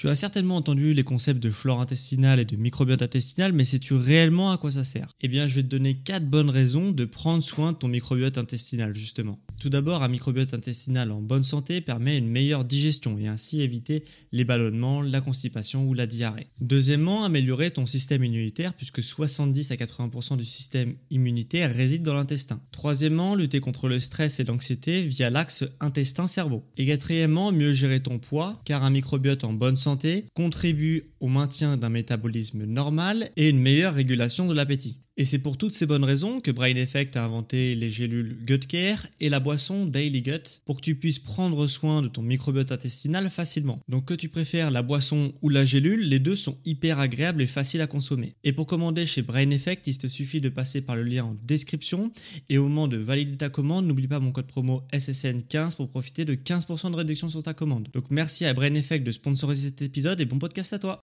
Tu as certainement entendu les concepts de flore intestinale et de microbiote intestinal, mais sais-tu réellement à quoi ça sert? Eh bien, je vais te donner 4 bonnes raisons de prendre soin de ton microbiote intestinal, justement. Tout d'abord, un microbiote intestinal en bonne santé permet une meilleure digestion et ainsi éviter les ballonnements, la constipation ou la diarrhée. Deuxièmement, améliorer ton système immunitaire puisque 70 à 80% du système immunitaire réside dans l'intestin. Troisièmement, lutter contre le stress et l'anxiété via l'axe intestin-cerveau. Et quatrièmement, mieux gérer ton poids car un microbiote en bonne santé contribue au maintien d'un métabolisme normal et une meilleure régulation de l'appétit. Et c'est pour toutes ces bonnes raisons que Brain Effect a inventé les gélules Gut Care et la boisson Daily Gut pour que tu puisses prendre soin de ton microbiote intestinal facilement. Donc que tu préfères la boisson ou la gélule, les deux sont hyper agréables et faciles à consommer. Et pour commander chez Brain Effect, il te suffit de passer par le lien en description et au moment de valider ta commande, n'oublie pas mon code promo SSN15 pour profiter de 15% de réduction sur ta commande. Donc merci à Brain Effect de sponsoriser cet épisode et bon podcast à toi.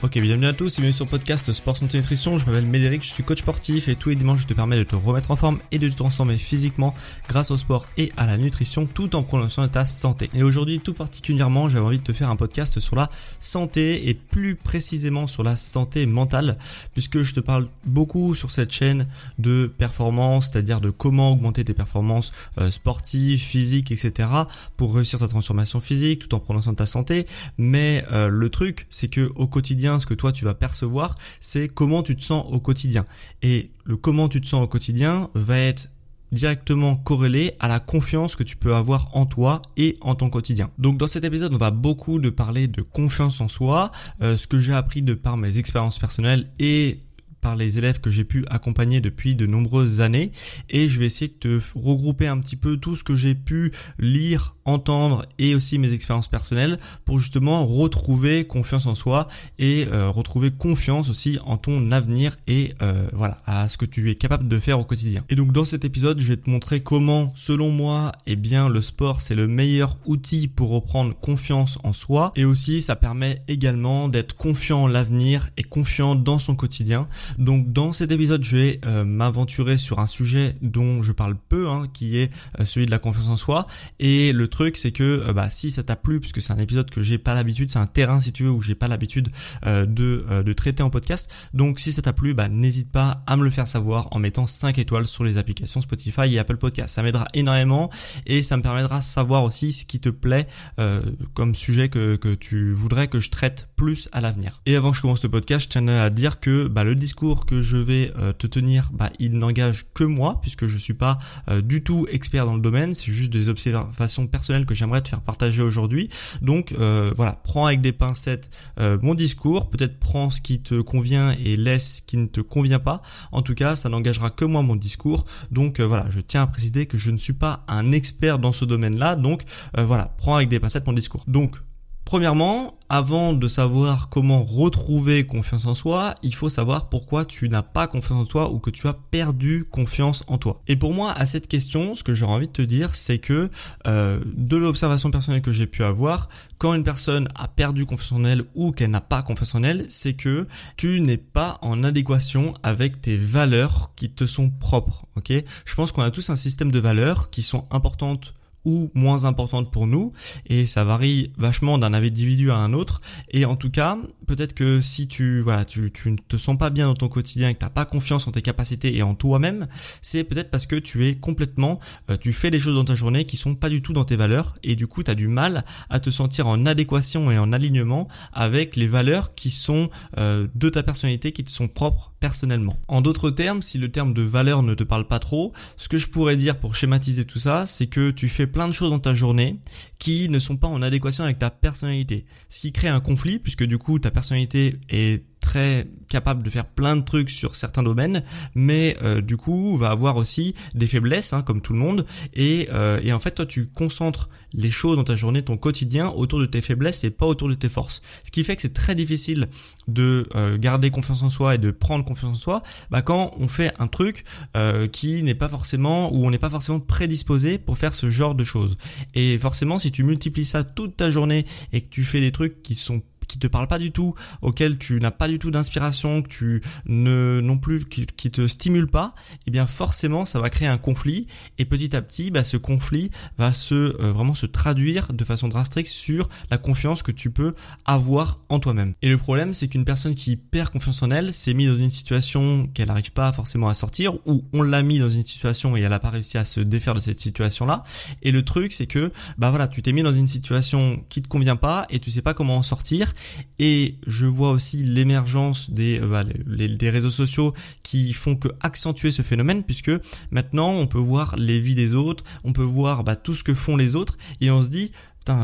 Ok, bienvenue à tous et bienvenue sur le podcast Sport Santé Nutrition. Je m'appelle Médéric, je suis coach sportif et tous les dimanches je te permets de te remettre en forme et de te transformer physiquement grâce au sport et à la nutrition tout en prolongeant ta santé. Et aujourd'hui tout particulièrement j'avais envie de te faire un podcast sur la santé et plus précisément sur la santé mentale puisque je te parle beaucoup sur cette chaîne de performance, c'est-à-dire de comment augmenter tes performances euh, sportives, physiques, etc. pour réussir ta transformation physique tout en prolongeant ta santé. Mais euh, le truc c'est que au quotidien ce que toi tu vas percevoir, c'est comment tu te sens au quotidien. Et le comment tu te sens au quotidien va être directement corrélé à la confiance que tu peux avoir en toi et en ton quotidien. Donc dans cet épisode, on va beaucoup de parler de confiance en soi, euh, ce que j'ai appris de par mes expériences personnelles et par les élèves que j'ai pu accompagner depuis de nombreuses années et je vais essayer de te regrouper un petit peu tout ce que j'ai pu lire, entendre et aussi mes expériences personnelles pour justement retrouver confiance en soi et euh, retrouver confiance aussi en ton avenir et euh, voilà à ce que tu es capable de faire au quotidien. Et donc dans cet épisode, je vais te montrer comment selon moi, eh bien le sport c'est le meilleur outil pour reprendre confiance en soi et aussi ça permet également d'être confiant en l'avenir et confiant dans son quotidien. Donc dans cet épisode, je vais euh, m'aventurer sur un sujet dont je parle peu, hein, qui est euh, celui de la confiance en soi. Et le truc, c'est que euh, bah, si ça t'a plu, puisque c'est un épisode que j'ai pas l'habitude, c'est un terrain si tu veux où j'ai pas l'habitude de, de traiter en podcast. Donc si ça t'a plu, bah, n'hésite pas à me le faire savoir en mettant 5 étoiles sur les applications Spotify et Apple Podcast. Ça m'aidera énormément et ça me permettra de savoir aussi ce qui te plaît comme sujet que, que tu voudrais que je traite plus à l'avenir. Et avant que je commence le podcast, je tiens à dire que bah, le discours que je vais euh, te tenir, bah, il n'engage que moi puisque je suis pas euh, du tout expert dans le domaine. C'est juste des observations personnelles que j'aimerais te faire partager aujourd'hui. Donc euh, voilà, prends avec des pincettes mon discours. Peut-être prends ce qui te convient et laisse ce qui ne te convient pas. En tout cas, ça n'engagera que moi mon discours. Donc voilà, je tiens à préciser que je ne suis pas un expert dans ce domaine-là. Donc voilà, prends avec des pincettes mon discours. Donc Premièrement, avant de savoir comment retrouver confiance en soi, il faut savoir pourquoi tu n'as pas confiance en toi ou que tu as perdu confiance en toi. Et pour moi, à cette question, ce que j'aurais envie de te dire, c'est que euh, de l'observation personnelle que j'ai pu avoir, quand une personne a perdu confiance en elle ou qu'elle n'a pas confiance en elle, c'est que tu n'es pas en adéquation avec tes valeurs qui te sont propres. Ok? Je pense qu'on a tous un système de valeurs qui sont importantes ou moins importante pour nous et ça varie vachement d'un individu à un autre. Et en tout cas peut-être que si tu voilà tu, tu ne te sens pas bien dans ton quotidien et que t'as pas confiance en tes capacités et en toi-même c'est peut-être parce que tu es complètement euh, tu fais des choses dans ta journée qui sont pas du tout dans tes valeurs et du coup tu as du mal à te sentir en adéquation et en alignement avec les valeurs qui sont euh, de ta personnalité qui te sont propres personnellement. En d'autres termes, si le terme de valeur ne te parle pas trop, ce que je pourrais dire pour schématiser tout ça, c'est que tu fais plein de choses dans ta journée qui ne sont pas en adéquation avec ta personnalité. Ce qui crée un conflit puisque du coup ta personnalité est très capable de faire plein de trucs sur certains domaines, mais euh, du coup va avoir aussi des faiblesses, hein, comme tout le monde. Et, euh, et en fait, toi, tu concentres les choses dans ta journée, ton quotidien, autour de tes faiblesses et pas autour de tes forces. Ce qui fait que c'est très difficile de euh, garder confiance en soi et de prendre confiance en soi bah, quand on fait un truc qui n'est pas forcément ou on n'est pas forcément prédisposé pour faire ce genre de choses. Et forcément, si tu multiplies ça toute ta journée et que tu fais des trucs qui sont qui te parlent pas du tout, auxquels tu n'as pas du tout d'inspiration, que tu ne non plus qui, te stimulent pas, eh bien forcément ça va créer un conflit et petit à petit bah, ce conflit va se euh, vraiment se traduire de façon drastique sur la confiance que tu peux avoir en toi-même. Et le problème c'est qu'une personne qui perd confiance en elle s'est mise dans une situation qu'elle n'arrive pas forcément à sortir ou on l'a mis dans une situation et elle n'a pas réussi à se défaire de cette situation là. Et le truc c'est que bah voilà tu t'es mis dans une situation qui te convient pas et tu sais pas comment en sortir. Et je vois aussi l'émergence des, euh, bah, des réseaux sociaux qui font que accentuer ce phénomène puisque maintenant on peut voir les vies des autres, on peut voir bah, tout ce que font les autres et on se dit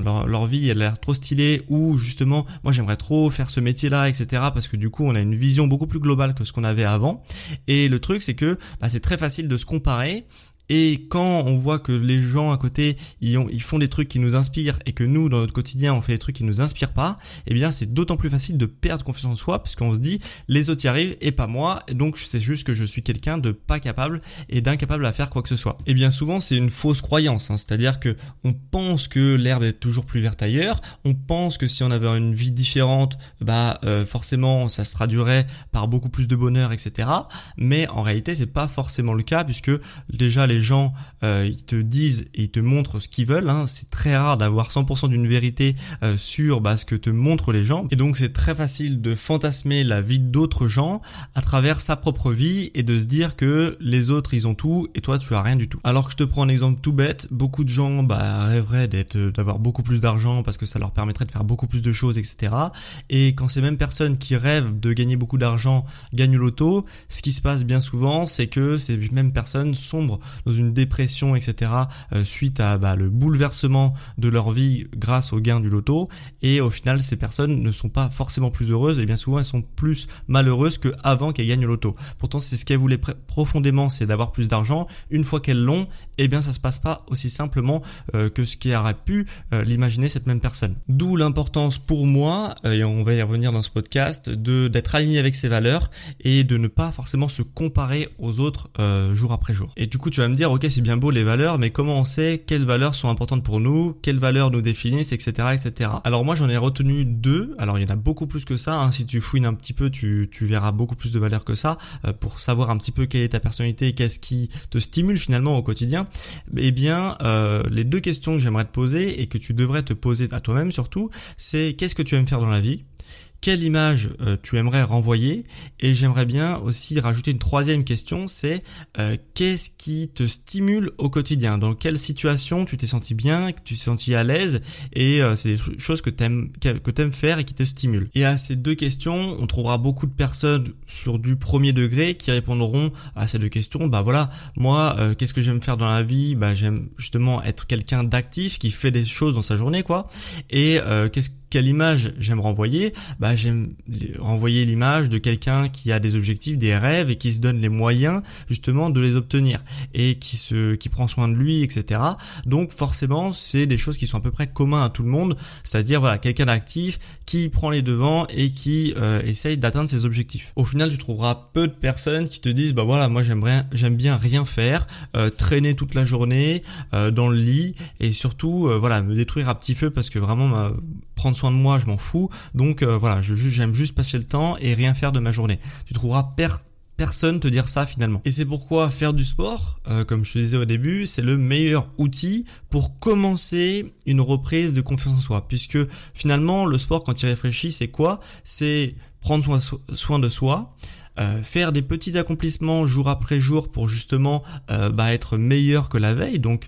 leur, leur vie elle a l'air trop stylée ou justement moi j'aimerais trop faire ce métier là etc parce que du coup on a une vision beaucoup plus globale que ce qu'on avait avant. Et le truc c'est que bah, c'est très facile de se comparer et quand on voit que les gens à côté, ils, ont, ils font des trucs qui nous inspirent et que nous, dans notre quotidien, on fait des trucs qui nous inspirent pas, eh bien, c'est d'autant plus facile de perdre confiance en soi puisqu'on se dit, les autres y arrivent et pas moi, donc c'est juste que je suis quelqu'un de pas capable et d'incapable à faire quoi que ce soit. Et bien souvent, c'est une fausse croyance, hein, c'est-à-dire que on pense que l'herbe est toujours plus verte ailleurs, on pense que si on avait une vie différente, bah euh, forcément, ça se traduirait par beaucoup plus de bonheur, etc. Mais en réalité, c'est pas forcément le cas puisque déjà les les gens euh, ils te disent et ils te montrent ce qu'ils veulent. Hein. C'est très rare d'avoir 100% d'une vérité euh, sur bah, ce que te montrent les gens. Et donc c'est très facile de fantasmer la vie d'autres gens à travers sa propre vie et de se dire que les autres ils ont tout et toi tu as rien du tout. Alors que je te prends un exemple tout bête, beaucoup de gens bah, rêveraient d'être, d'avoir beaucoup plus d'argent parce que ça leur permettrait de faire beaucoup plus de choses, etc. Et quand ces mêmes personnes qui rêvent de gagner beaucoup d'argent gagnent l'auto, ce qui se passe bien souvent, c'est que ces mêmes personnes sombrent dans une dépression, etc. Euh, suite à bah, le bouleversement de leur vie grâce au gain du loto. Et au final, ces personnes ne sont pas forcément plus heureuses et bien souvent elles sont plus malheureuses qu'avant qu'elles gagnent le loto. Pourtant, c'est ce qu'elles voulaient profondément, c'est d'avoir plus d'argent. Une fois qu'elles l'ont, eh bien ça se passe pas aussi simplement euh, que ce qui aurait pu euh, l'imaginer cette même personne. D'où l'importance pour moi, et on va y revenir dans ce podcast, de d'être aligné avec ses valeurs et de ne pas forcément se comparer aux autres jour après jour. Et du coup, tu vas me dire, ok, c'est bien beau les valeurs, mais comment on sait quelles valeurs sont importantes pour nous, quelles valeurs nous définissent, etc., etc. Alors moi, j'en ai retenu deux. Alors il y en a beaucoup plus que ça. Hein. Si tu fouines un petit peu, tu, verras beaucoup plus de valeurs que ça euh, pour savoir un petit peu quelle est ta personnalité, qu'est-ce qui te stimule finalement au quotidien. Eh bien, euh, les deux questions que j'aimerais te poser et que tu devrais te poser à toi-même surtout, c'est qu'est-ce que tu aimes faire dans la vie? Quelle image euh, tu aimerais renvoyer et j'aimerais bien aussi rajouter une troisième question, c'est euh, qu'est-ce qui te stimule au quotidien? Dans quelle situation tu t'es senti bien, que tu t'es senti à l'aise et euh, c'est des choses que t'aimes que t'aimes faire et qui te stimulent. Et à ces deux questions, on trouvera beaucoup de personnes sur du premier degré qui répondront à ces deux questions. Bah voilà, moi, qu'est-ce que j'aime faire dans la vie? Bah j'aime justement être quelqu'un d'actif qui fait des choses dans sa journée, quoi. Et qu'est-ce quelle image j'aime renvoyer? Bah j'aime renvoyer l'image de quelqu'un qui a des objectifs, des rêves et qui se donne les moyens justement de les obtenir et qui se qui prend soin de lui, etc. Donc forcément c'est des choses qui sont à peu près communs à tout le monde, c'est-à-dire voilà quelqu'un d'actif qui prend les devants et qui euh, essaye d'atteindre ses objectifs. Au final tu trouveras peu de personnes qui te disent bah voilà moi j'aimerais j'aime bien rien faire, euh, traîner toute la journée euh, dans le lit et surtout voilà me détruire à petit feu parce que vraiment prendre soin de moi, je m'en fous. Donc euh, voilà, j'aime juste passer le temps et rien faire de ma journée. Tu trouveras personne te dire ça finalement. Et c'est pourquoi faire du sport, euh, comme je te disais au début, c'est le meilleur outil pour commencer une reprise de confiance en soi. Puisque finalement, le sport, quand tu réfléchis, c'est quoi? C'est prendre soin de soi, euh, faire des petits accomplissements jour après jour pour justement euh, bah, être meilleur que la veille, donc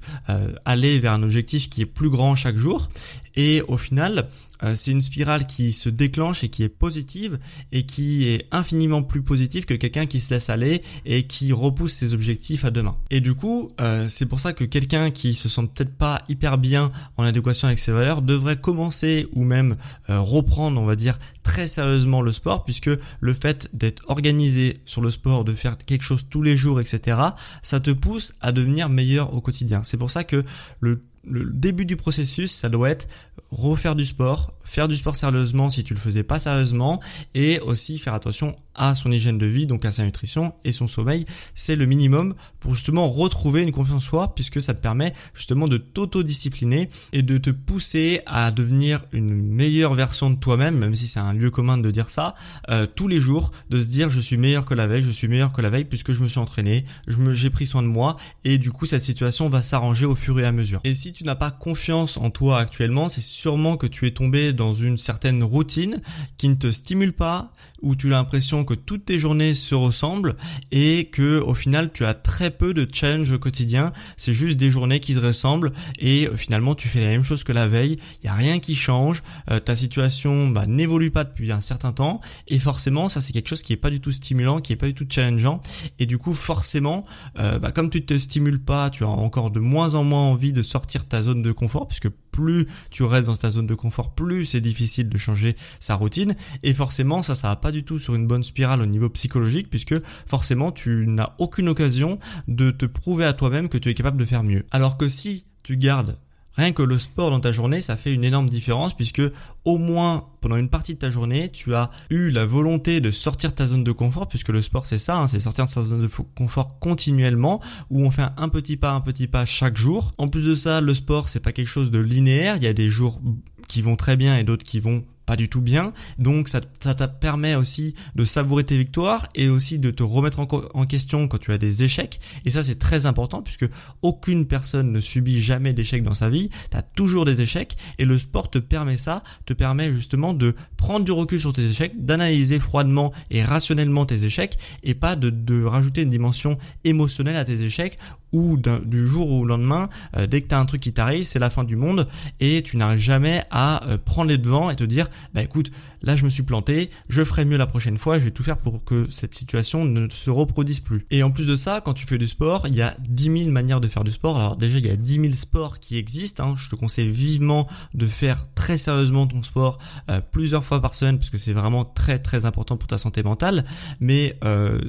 aller vers un objectif qui est plus grand chaque jour. Et au final, c'est une spirale qui se déclenche et qui est positive et qui est infiniment plus positive que quelqu'un qui se laisse aller et qui repousse ses objectifs à demain. Et du coup, c'est pour ça que quelqu'un qui se sent peut-être pas hyper bien en adéquation avec ses valeurs devrait commencer ou même reprendre, on va dire, très sérieusement le sport puisque le fait d'être organisé sur le sport, de faire quelque chose tous les jours, etc., ça te pousse à devenir meilleur au quotidien. C'est pour ça que le le début du processus, ça doit être refaire du sport, faire du sport sérieusement si tu le faisais pas sérieusement et aussi faire attention à son hygiène de vie, donc à sa nutrition et son sommeil. C'est le minimum pour justement retrouver une confiance en soi puisque ça te permet justement de t'auto-discipliner et de te pousser à devenir une meilleure version de toi-même, même si c'est un lieu commun de dire ça, euh, tous les jours, de se dire je suis meilleur que la veille, je suis meilleur que la veille puisque je me suis entraîné, j'ai pris soin de moi et du coup cette situation va s'arranger au fur et à mesure. Tu n'as pas confiance en toi actuellement, c'est sûrement que tu es tombé dans une certaine routine qui ne te stimule pas, où tu as l'impression que toutes tes journées se ressemblent et que au final tu as très peu de challenge au quotidien. C'est juste des journées qui se ressemblent et euh, finalement tu fais la même chose que la veille. Il y a rien qui change. Euh, ta situation bah, n'évolue pas depuis un certain temps et forcément ça c'est quelque chose qui est pas du tout stimulant, qui est pas du tout challengeant et du coup forcément euh, bah, comme tu te stimules pas, tu as encore de moins en moins envie de sortir ta zone de confort puisque plus tu restes dans ta zone de confort, plus c'est difficile de changer sa routine. Et forcément, ça, ça va pas du tout sur une bonne spirale au niveau psychologique, puisque forcément, tu n'as aucune occasion de te prouver à toi-même que tu es capable de faire mieux. Alors que si tu gardes Rien que le sport dans ta journée, ça fait une énorme différence puisque au moins pendant une partie de ta journée, tu as eu la volonté de sortir de ta zone de confort puisque le sport c'est ça, hein, c'est sortir de sa zone de confort continuellement où on fait un petit pas, un petit pas chaque jour. En plus de ça, le sport c'est pas quelque chose de linéaire, il y a des jours qui vont très bien et d'autres qui vont pas du tout bien. Donc ça, ça te permet aussi de savourer tes victoires et aussi de te remettre en, question quand tu as des échecs. Et ça c'est très important puisque aucune personne ne subit jamais d'échecs dans sa vie. Tu as toujours des échecs et le sport te permet ça, te permet justement de prendre du recul sur tes échecs, d'analyser froidement et rationnellement tes échecs et pas de, de rajouter une dimension émotionnelle à tes échecs ou du jour au lendemain, euh, dès que tu as un truc qui t'arrive, c'est la fin du monde et tu n'arrives jamais à euh, prendre les devants et te dire bah écoute, là je me suis planté, je ferai mieux la prochaine fois, je vais tout faire pour que cette situation ne se reproduise plus. Et en plus de ça, quand tu fais du sport, il y a 10 000 manières de faire du sport. Alors déjà, il y a 10 000 sports qui existent. Hein. Je te conseille vivement de faire très sérieusement ton sport euh, plusieurs fois par semaine parce que c'est vraiment très très important pour ta santé mentale. Mais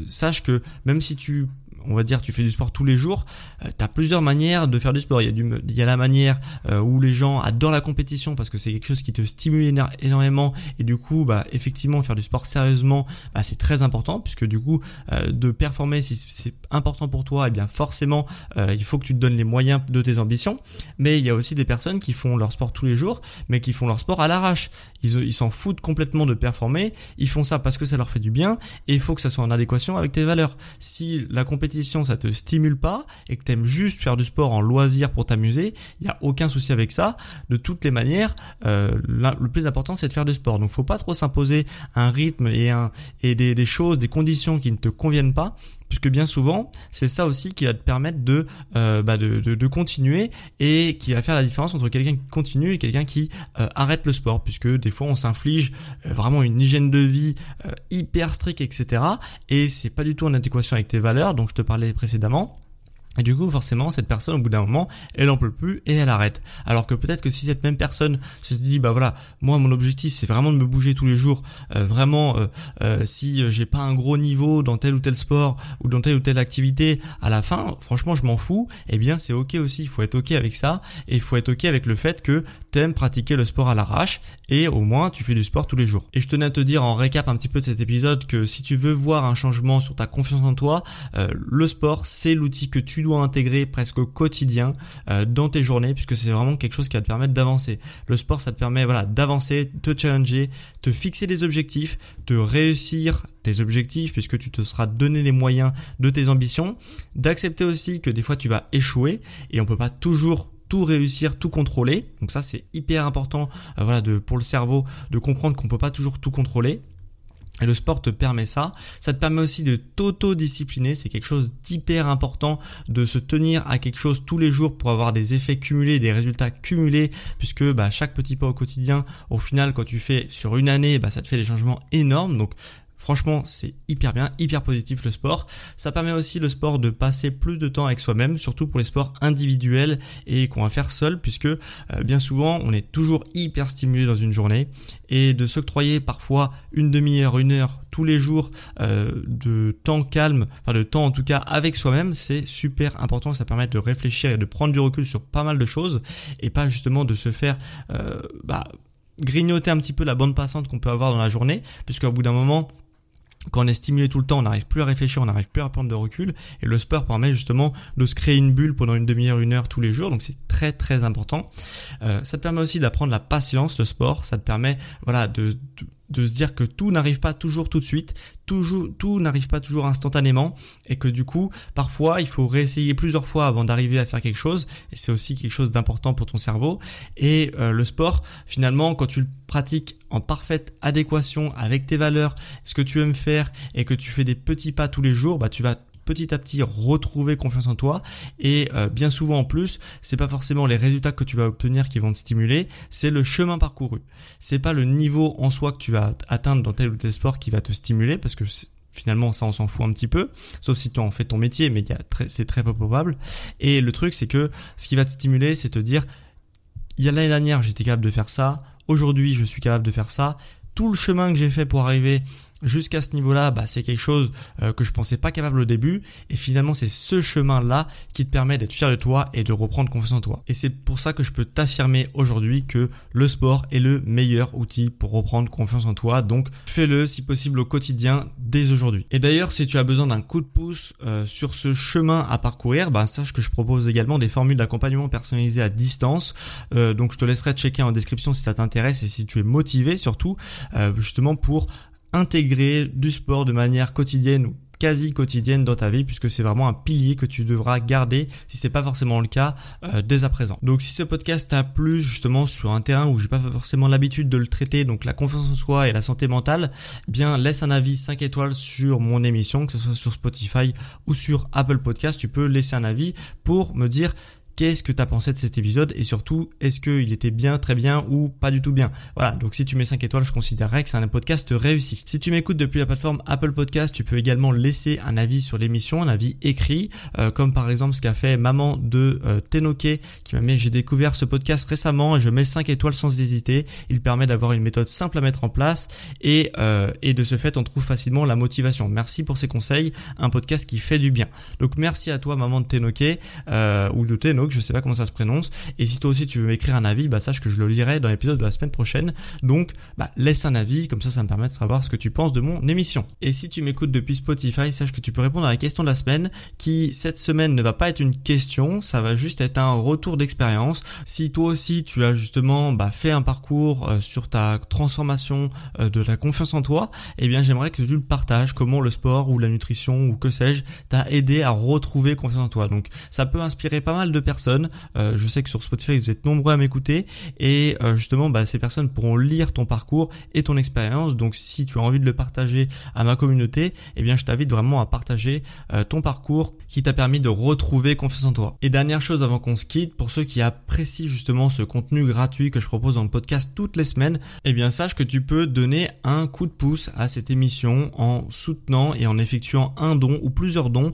sache que même si tu on va dire tu fais du sport tous les jours, euh, tu as plusieurs manières de faire du sport. Il y a, du, y a la manière euh, où les gens adorent la compétition parce que c'est quelque chose qui te stimule énormément et du coup bah effectivement faire du sport sérieusement bah, c'est très important puisque du coup euh, de performer si c'est important pour toi eh bien forcément il faut que tu te donnes les moyens de tes ambitions. Mais il y a aussi des personnes qui font leur sport tous les jours mais qui font leur sport à l'arrache. Ils ils s'en foutent complètement de performer, ils font ça parce que ça leur fait du bien et il faut que ça soit en adéquation avec tes valeurs. Si la compétition ça te stimule pas et que tu aimes juste faire du sport en loisir pour t'amuser, il n'y a aucun souci avec ça. De toutes les manières, euh, le plus important c'est de faire du sport. Donc faut pas trop s'imposer un rythme et, un, et des choses, des conditions qui ne te conviennent pas puisque bien souvent c'est ça aussi qui va te permettre de, euh, bah de, de, continuer et qui va faire la différence entre quelqu'un qui continue et quelqu'un qui euh, arrête le sport. Puisque des fois on s'inflige euh, vraiment une hygiène de vie hyper stricte etc et c'est pas du tout en adéquation avec tes valeurs. Donc je te parlais précédemment et du coup, forcément, cette personne, au bout d'un moment, elle en peut plus et elle arrête. Alors que peut-être que si cette même personne se dit, bah voilà, moi, mon objectif, c'est vraiment de me bouger tous les jours. Euh, vraiment, euh, euh, si j'ai pas un gros niveau dans tel ou tel sport ou dans telle ou telle activité, à la fin, franchement, je m'en fous. Eh bien, c'est ok aussi. Il faut être ok avec ça et il faut être ok avec le fait que tu aimes pratiquer le sport à l'arrache et au moins tu fais du sport tous les jours. Et je tenais à te dire en récap un petit peu de cet épisode que si tu veux voir un changement sur ta confiance en toi, le sport, c'est l'outil que tu intégrer presque au quotidien euh, dans tes journées puisque c'est vraiment quelque chose qui va te permettre d'avancer. Le sport, ça te permet voilà d'avancer, te challenger, te fixer des objectifs, de réussir tes objectifs puisque tu te seras donné les moyens de tes ambitions, d'accepter aussi que des fois tu vas échouer et on peut pas toujours tout réussir, tout contrôler. Donc ça c'est hyper important euh, voilà de pour le cerveau de comprendre qu'on peut pas toujours tout contrôler. Et le sport te permet ça. Ça te permet aussi de t'auto-discipliner. C'est quelque chose d'hyper important de se tenir à quelque chose tous les jours pour avoir des effets cumulés, des résultats cumulés, puisque bah, chaque petit pas au quotidien, au final, quand tu fais sur une année, bah, ça te fait des changements énormes. Donc Franchement, c'est hyper bien, hyper positif le sport. Ça permet aussi le sport de passer plus de temps avec soi-même, surtout pour les sports individuels et qu'on va faire seul, puisque euh, bien souvent on est toujours hyper stimulé dans une journée et de s'octroyer parfois une demi-heure, une heure tous les jours euh, de temps calme, enfin de temps en tout cas avec soi-même, c'est super important. Ça permet de réfléchir et de prendre du recul sur pas mal de choses et pas justement de se faire euh, bah, grignoter un petit peu la bande passante qu'on peut avoir dans la journée, puisqu'au bout d'un moment quand on est stimulé tout le temps, on n'arrive plus à réfléchir, on n'arrive plus à prendre de recul. Et le sport permet justement de se créer une bulle pendant une demi-heure, une heure tous les jours. Donc c'est très important. Euh, ça te permet aussi d'apprendre la patience, le sport. Ça te permet voilà de se dire que tout n'arrive pas toujours tout de suite, tout n'arrive pas toujours instantanément, et que du coup, parfois, il faut réessayer plusieurs fois avant d'arriver à faire quelque chose, et c'est aussi quelque chose d'important pour ton cerveau. Et euh, le sport, finalement, quand tu le pratiques en parfaite adéquation avec tes valeurs, ce que tu aimes faire, et que tu fais des petits pas tous les jours, bah tu vas petit à petit retrouver confiance en toi. Et euh, bien souvent en plus c'est pas forcément les résultats que tu vas obtenir qui vont te stimuler c'est le chemin parcouru. C'est pas le niveau en soi que tu vas atteindre dans tel ou tel sport qui va te stimuler parce que finalement ça on s'en fout un petit peu sauf si tu en fais ton métier mais c'est très peu probable. Et le truc c'est que ce qui va te stimuler c'est te dire il y a l'année dernière j'étais capable de faire ça. Aujourd'hui je suis capable de faire ça. Tout le chemin que j'ai fait pour arriver jusqu'à ce niveau-là, bah, c'est quelque chose euh, que je pensais pas capable au début. Et finalement, c'est ce chemin-là qui te permet d'être fier de toi et de reprendre confiance en toi. Et c'est pour ça que je peux t'affirmer aujourd'hui que le sport est le meilleur outil pour reprendre confiance en toi. Donc, fais-le si possible au quotidien dès aujourd'hui. Et d'ailleurs, si tu as besoin d'un coup de pouce euh, sur ce chemin à parcourir, bah, sache que je propose également des formules d'accompagnement personnalisées à distance. Euh, donc, je te laisserai checker en description si ça t'intéresse et si tu es motivé surtout, justement pour intégrer du sport de manière quotidienne ou quasi quotidienne dans ta vie puisque c'est vraiment un pilier que tu devras garder si c'est pas forcément le cas euh, dès à présent. Donc si ce podcast t'a plu justement sur un terrain où j'ai pas forcément l'habitude de le traiter donc la confiance en soi et la santé mentale, eh bien laisse un avis 5 étoiles sur mon émission que ce soit sur Spotify ou sur Apple Podcast, tu peux laisser un avis pour me dire qu'est-ce que tu as pensé de cet épisode et surtout est-ce qu'il était bien, très bien ou pas du tout bien? Voilà, donc si tu mets 5 étoiles, je considérerais que c'est un podcast réussi. Si tu m'écoutes depuis la plateforme Apple Podcast, tu peux également laisser un avis sur l'émission, un avis écrit, euh, comme par exemple ce qu'a fait maman de euh, qui m'a mis j'ai découvert ce podcast récemment et je mets 5 étoiles sans hésiter. Il permet d'avoir une méthode simple à mettre en place et, euh, et de ce fait on trouve facilement la motivation. Merci pour ces conseils, un podcast qui fait du bien. Donc merci à toi maman de Tenoke euh, ou de Tenoke je sais pas comment ça se prononce. Et si toi aussi tu veux écrire un avis, bah sache que je le lirai dans l'épisode de la semaine prochaine. Donc, bah laisse un avis, comme ça ça me permet de savoir ce que tu penses de mon émission. Et si tu m'écoutes depuis Spotify, sache que tu peux répondre à la question de la semaine, qui cette semaine ne va pas être une question, ça va juste être un retour d'expérience. Si toi aussi tu as justement bah, fait un parcours euh, sur ta transformation euh, de la confiance en toi, eh bien j'aimerais que tu le partages, comment le sport ou la nutrition ou que sais-je t'a aidé à retrouver confiance en toi. Donc ça peut inspirer pas mal de personnes euh, je sais que sur Spotify, vous êtes nombreux à m'écouter et euh, justement, bah, ces personnes pourront lire ton parcours et ton expérience. Donc, si tu as envie de le partager à ma communauté, eh bien, je t'invite vraiment à partager euh, ton parcours qui t'a permis de retrouver confiance en toi. Et dernière chose avant qu'on se quitte, pour ceux qui apprécient justement ce contenu gratuit que je propose dans le podcast toutes les semaines, eh bien, sache que tu peux donner un coup de pouce à cette émission en soutenant et en effectuant un don ou plusieurs dons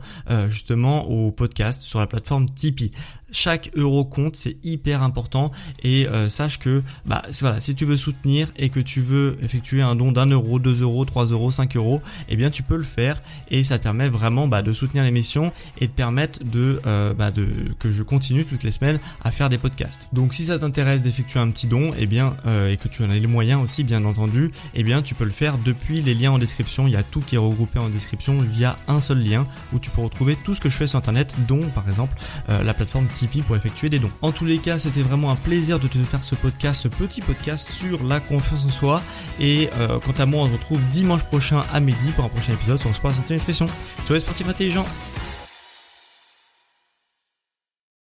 justement au podcast sur la plateforme Tipeee chaque euro compte, c'est hyper important et euh, sache que bah voilà, si tu veux soutenir et que tu veux effectuer un don d'un euro, deux euros, trois euros, cinq euros, eh bien tu peux le faire et ça permet vraiment bah, de soutenir l'émission et de permettre de, euh, bah, de que je continue toutes les semaines à faire des podcasts. Donc si ça t'intéresse d'effectuer un petit don, eh bien euh, et que tu en as les moyens aussi bien entendu, eh bien tu peux le faire depuis les liens en description. Il y a tout qui est regroupé en description via un seul lien où tu peux retrouver tout ce que je fais sur internet, dont par exemple la plateforme pour effectuer des dons. En tous les cas, c'était vraiment un plaisir de te faire ce podcast, ce petit podcast sur la confiance en soi. Et euh, quant à moi, on se retrouve dimanche prochain à midi pour un prochain épisode sur le sport santé et nutrition. Tu sportif intelligent